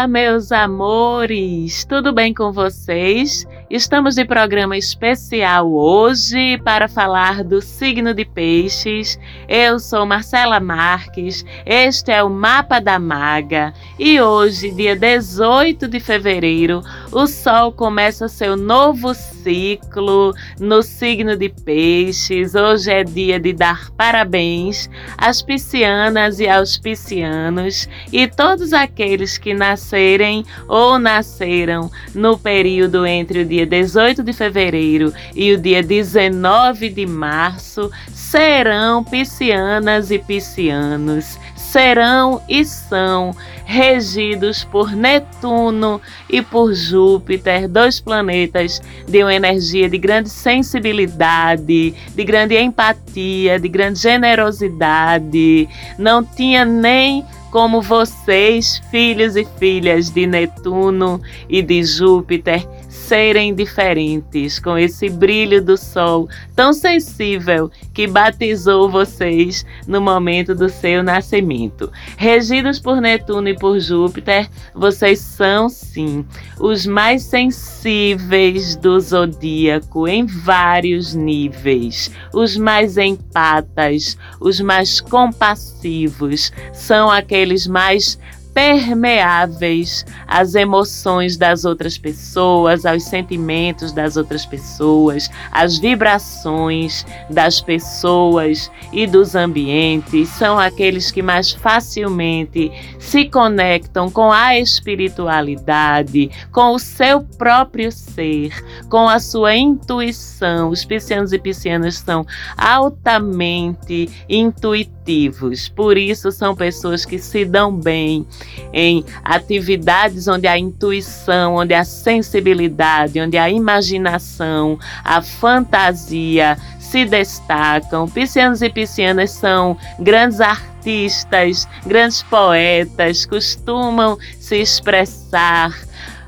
Olá, meus amores! Tudo bem com vocês? Estamos de programa especial hoje para falar do signo de Peixes. Eu sou Marcela Marques, este é o Mapa da Maga e hoje, dia 18 de fevereiro, o Sol começa seu novo ciclo no signo de Peixes. Hoje é dia de dar parabéns às piscianas e aos piscianos e todos aqueles que nascerem ou nasceram no período entre o dia dia 18 de fevereiro e o dia 19 de março serão piscianas e piscianos, serão e são regidos por Netuno e por Júpiter, dois planetas de uma energia de grande sensibilidade, de grande empatia, de grande generosidade. Não tinha nem como vocês, filhos e filhas de Netuno e de Júpiter, serem diferentes, com esse brilho do sol tão sensível que batizou vocês no momento do seu nascimento. Regidos por Netuno e por Júpiter, vocês são sim os mais sensíveis do zodíaco em vários níveis, os mais empatas, os mais compassivos, são aqueles mais permeáveis às emoções das outras pessoas, aos sentimentos das outras pessoas, às vibrações das pessoas e dos ambientes. São aqueles que mais facilmente se conectam com a espiritualidade, com o seu próprio ser, com a sua intuição. Os piscianos e piscianas são altamente intuitivos, por isso são pessoas que se dão bem em atividades onde a intuição, onde a sensibilidade, onde a imaginação, a fantasia se destacam. Piscianos e piscianas são grandes artistas, grandes poetas, costumam se expressar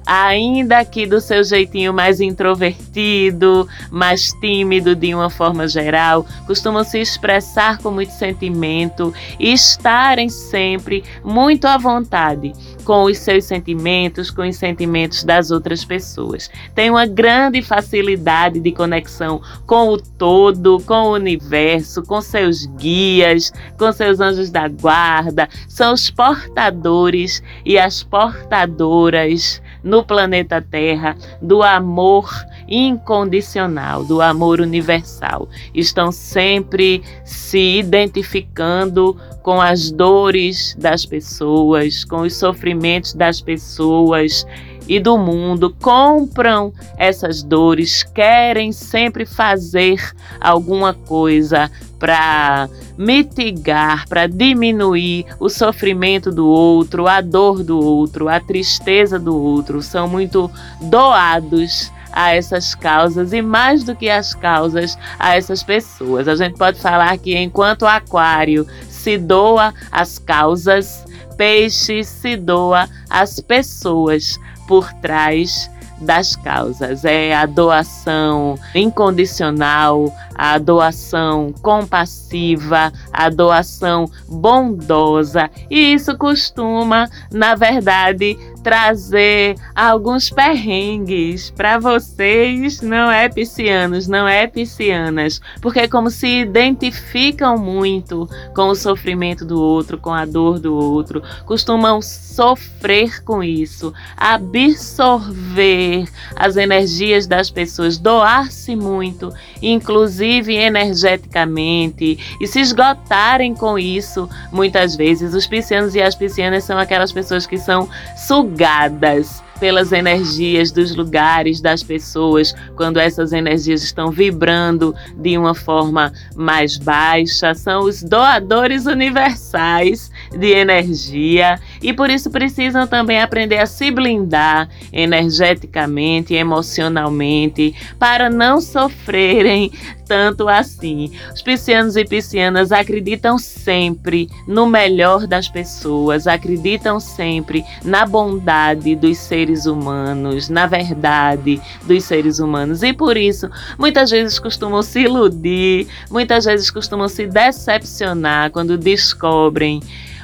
ainda que do seu jeitinho mais introvertido, mais tímido de uma forma geral, costumam se expressar com muito sentimento e estarem sempre muito à vontade com os seus sentimentos, com os sentimentos das outras pessoas. Tem uma grande facilidade de conexão com o todo, com o universo, com seus guias, com seus anjos da guarda. São os portadores e as portadoras no planeta Terra do amor incondicional, do amor universal. Estão sempre se identificando com as dores das pessoas, com os sofrimentos das pessoas e do mundo, compram essas dores, querem sempre fazer alguma coisa para mitigar, para diminuir o sofrimento do outro, a dor do outro, a tristeza do outro. São muito doados a essas causas e mais do que as causas a essas pessoas. A gente pode falar que enquanto aquário se doa às causas, peixe se doa às pessoas por trás das causas. É a doação incondicional, a doação compassiva, a doação bondosa. E isso costuma, na verdade, trazer alguns perrengues para vocês, não é piscianos, não é piscianas, porque como se identificam muito com o sofrimento do outro, com a dor do outro, costumam sofrer com isso, absorver as energias das pessoas, doar-se muito, inclusive energeticamente, e se esgotarem com isso, muitas vezes. Os piscianos e as piscianas são aquelas pessoas que são sugadas sugadas pelas energias dos lugares, das pessoas, quando essas energias estão vibrando de uma forma mais baixa, são os doadores universais de energia e por isso precisam também aprender a se blindar energeticamente, emocionalmente, para não sofrerem tanto assim. Os piscianos e piscianas acreditam sempre no melhor das pessoas, acreditam sempre na bondade dos seres humanos, na verdade dos seres humanos e por isso muitas vezes costumam se iludir, muitas vezes costumam se decepcionar quando descobrem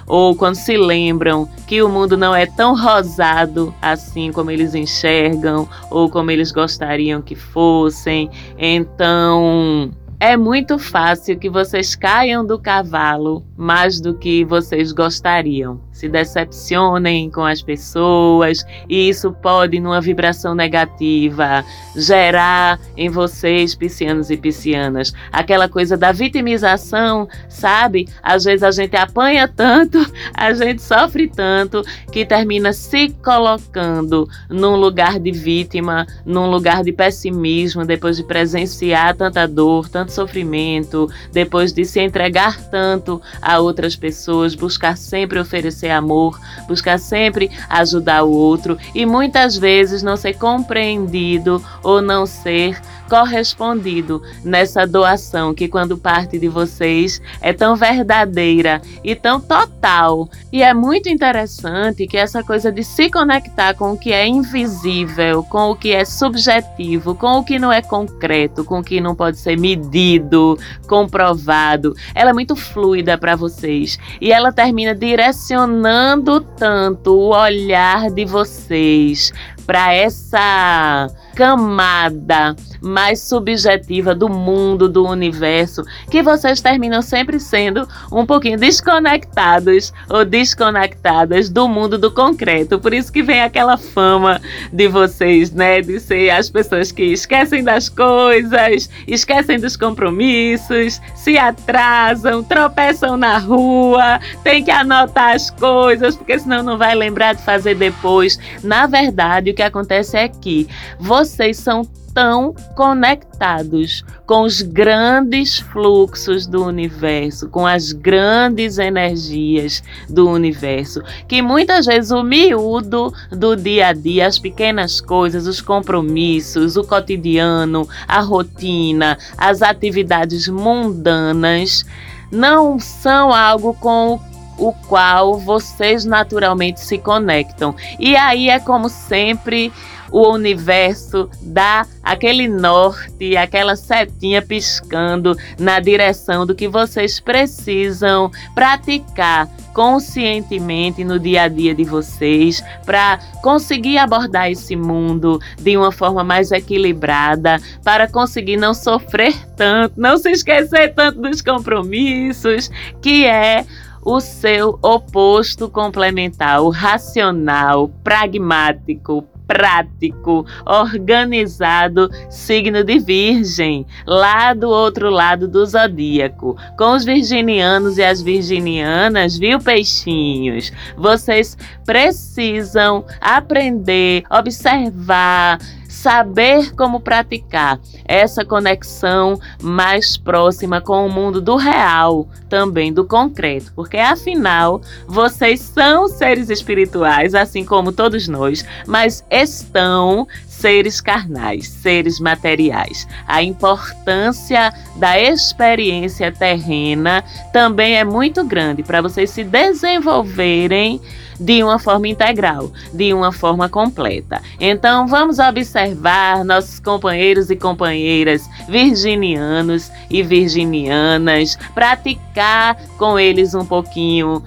ou quando se lembram que o mundo não é tão rosado assim como eles enxergam ou como eles gostariam que fossem. Então, é muito fácil que vocês caiam do cavalo mais do que vocês gostariam se decepcionem com as pessoas, e isso pode, numa vibração negativa, gerar em vocês, piscianos e piscianas, aquela coisa da vitimização, sabe? Às vezes a gente apanha tanto, a gente sofre tanto, que termina se colocando num lugar de vítima, num lugar de pessimismo, depois de presenciar tanta dor, tanto sofrimento, depois de se entregar tanto a outras pessoas, buscar sempre oferecer ser amor, buscar sempre ajudar o outro e muitas vezes não ser compreendido ou não ser correspondido nessa doação que, quando parte de vocês, é tão verdadeira e tão total. E é muito interessante que essa coisa de se conectar com o que é invisível, com o que é subjetivo, com o que não é concreto, com o que não pode ser medido, comprovado, ela é muito fluida para vocês e ela termina direcionando tanto o olhar de vocês para essa camada mais subjetiva do mundo, do universo, que vocês terminam sempre sendo um pouquinho desconectados ou desconectadas do mundo do concreto. Por isso que vem aquela fama de vocês, né, de ser as pessoas que esquecem das coisas, esquecem dos compromissos, se atrasam, tropeçam na rua, tem que anotar as coisas, porque senão não vai lembrar de fazer depois. Na verdade, o que acontece é que você vocês são tão conectados com os grandes fluxos do universo, com as grandes energias do universo, que muitas vezes o miúdo do dia a dia, as pequenas coisas, os compromissos, o cotidiano, a rotina, as atividades mundanas, não são algo com o qual vocês naturalmente se conectam. E aí é como sempre o universo dá aquele norte, aquela setinha piscando na direção do que vocês precisam praticar conscientemente no dia a dia de vocês para conseguir abordar esse mundo de uma forma mais equilibrada, para conseguir não sofrer tanto, não se esquecer tanto dos compromissos, que é o seu oposto complementar, o racional, pragmático, prático, organizado signo de Virgem, lá do outro lado do zodíaco. Com os virginianos e as virginianas, viu, peixinhos? Vocês precisam aprender, observar, saber como praticar essa conexão mais próxima com o mundo do real, também do concreto, porque afinal vocês são seres espirituais, assim como todos nós, mas estão seres carnais, seres materiais. A importância da experiência terrena também é muito grande para vocês se desenvolverem de uma forma integral, de uma forma completa. Então vamos observar nossos companheiros e companheiras virginianos e virginianas, praticar com eles um pouquinho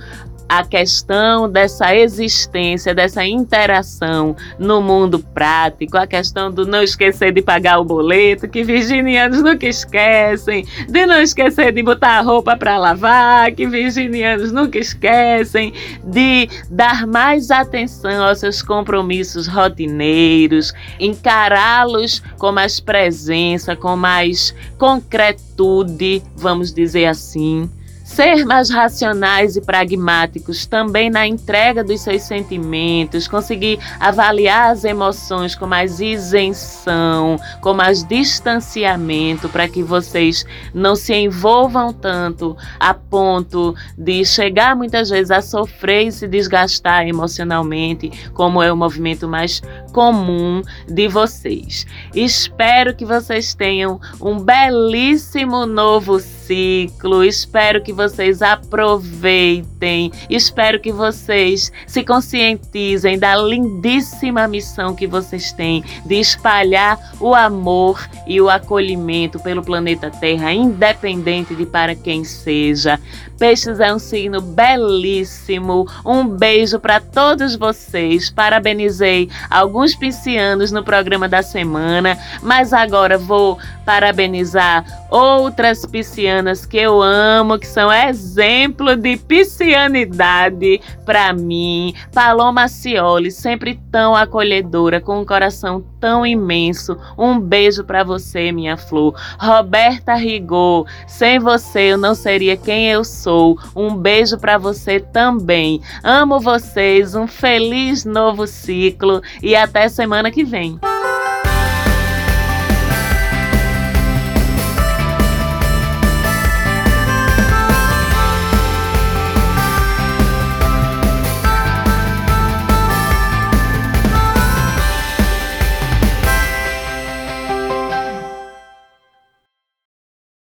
a questão dessa existência, dessa interação no mundo prático, a questão do não esquecer de pagar o boleto, que virginianos nunca esquecem, de não esquecer de botar a roupa para lavar, que virginianos nunca esquecem, de dar mais atenção aos seus compromissos rotineiros, encará-los com mais presença, com mais concretude, vamos dizer assim. Ser mais racionais e pragmáticos também na entrega dos seus sentimentos, conseguir avaliar as emoções com mais isenção, com mais distanciamento, para que vocês não se envolvam tanto a ponto de chegar muitas vezes a sofrer e se desgastar emocionalmente, como é o movimento mais comum de vocês. Espero que vocês tenham um belíssimo novo ciclo. Espero que vocês aproveitem. Espero que vocês se conscientizem da lindíssima missão que vocês têm de espalhar o amor e o acolhimento pelo planeta Terra, independente de para quem seja Peixes é um signo belíssimo. Um beijo para todos vocês. Parabenizei alguns piscianos no programa da semana, mas agora vou parabenizar outras piscianas que eu amo, que são exemplo de piscianidade para mim. Paloma Cioli, sempre tão acolhedora, com um coração tão imenso. Um beijo para você, minha flor. Roberta Rigor, sem você eu não seria quem eu sou. Um beijo para você também. Amo vocês, um feliz novo ciclo e até semana que vem.